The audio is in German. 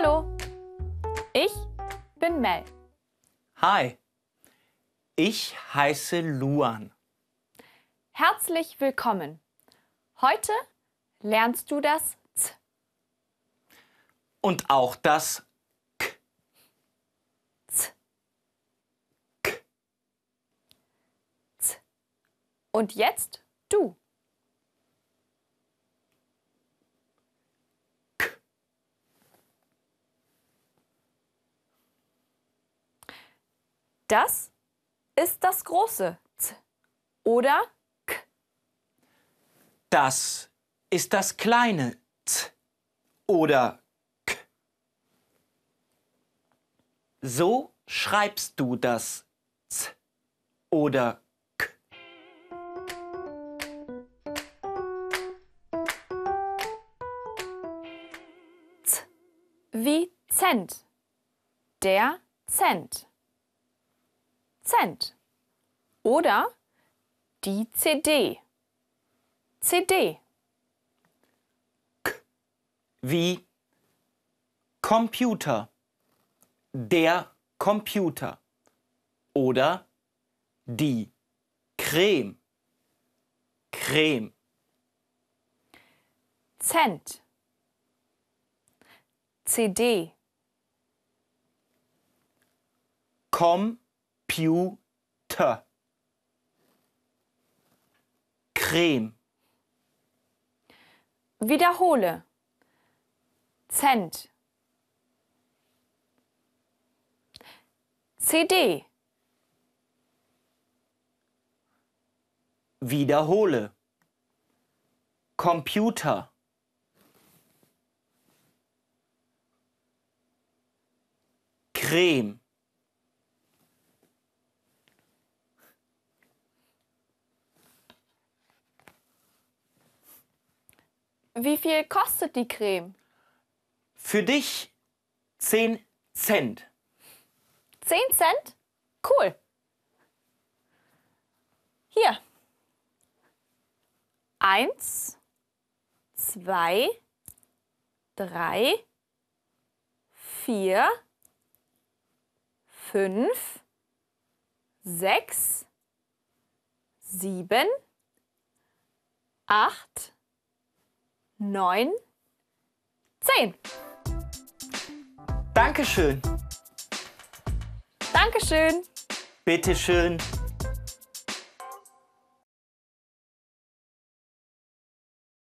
Hallo, ich bin Mel. Hi, ich heiße Luan. Herzlich willkommen. Heute lernst du das Z. Und auch das K. Z. K. Z. Und jetzt du. K. Das ist das große Z. Oder K. Das ist das kleine Z oder K. So schreibst du das Z oder K. Wie Cent. Der Cent. Cent. Oder die CD. CD. Wie Computer. Der Computer. Oder die Creme. Creme. Cent. CD. Computer. Creme. Wiederhole. Cent. CD. Wiederhole. Computer. Creme. Wie viel kostet die Creme? Für dich 10 Cent. 10 Cent? Cool. Hier. Eins, zwei, drei, vier, fünf, sechs, sieben, acht, neun, zehn. Dankeschön. Dankeschön. Bitteschön.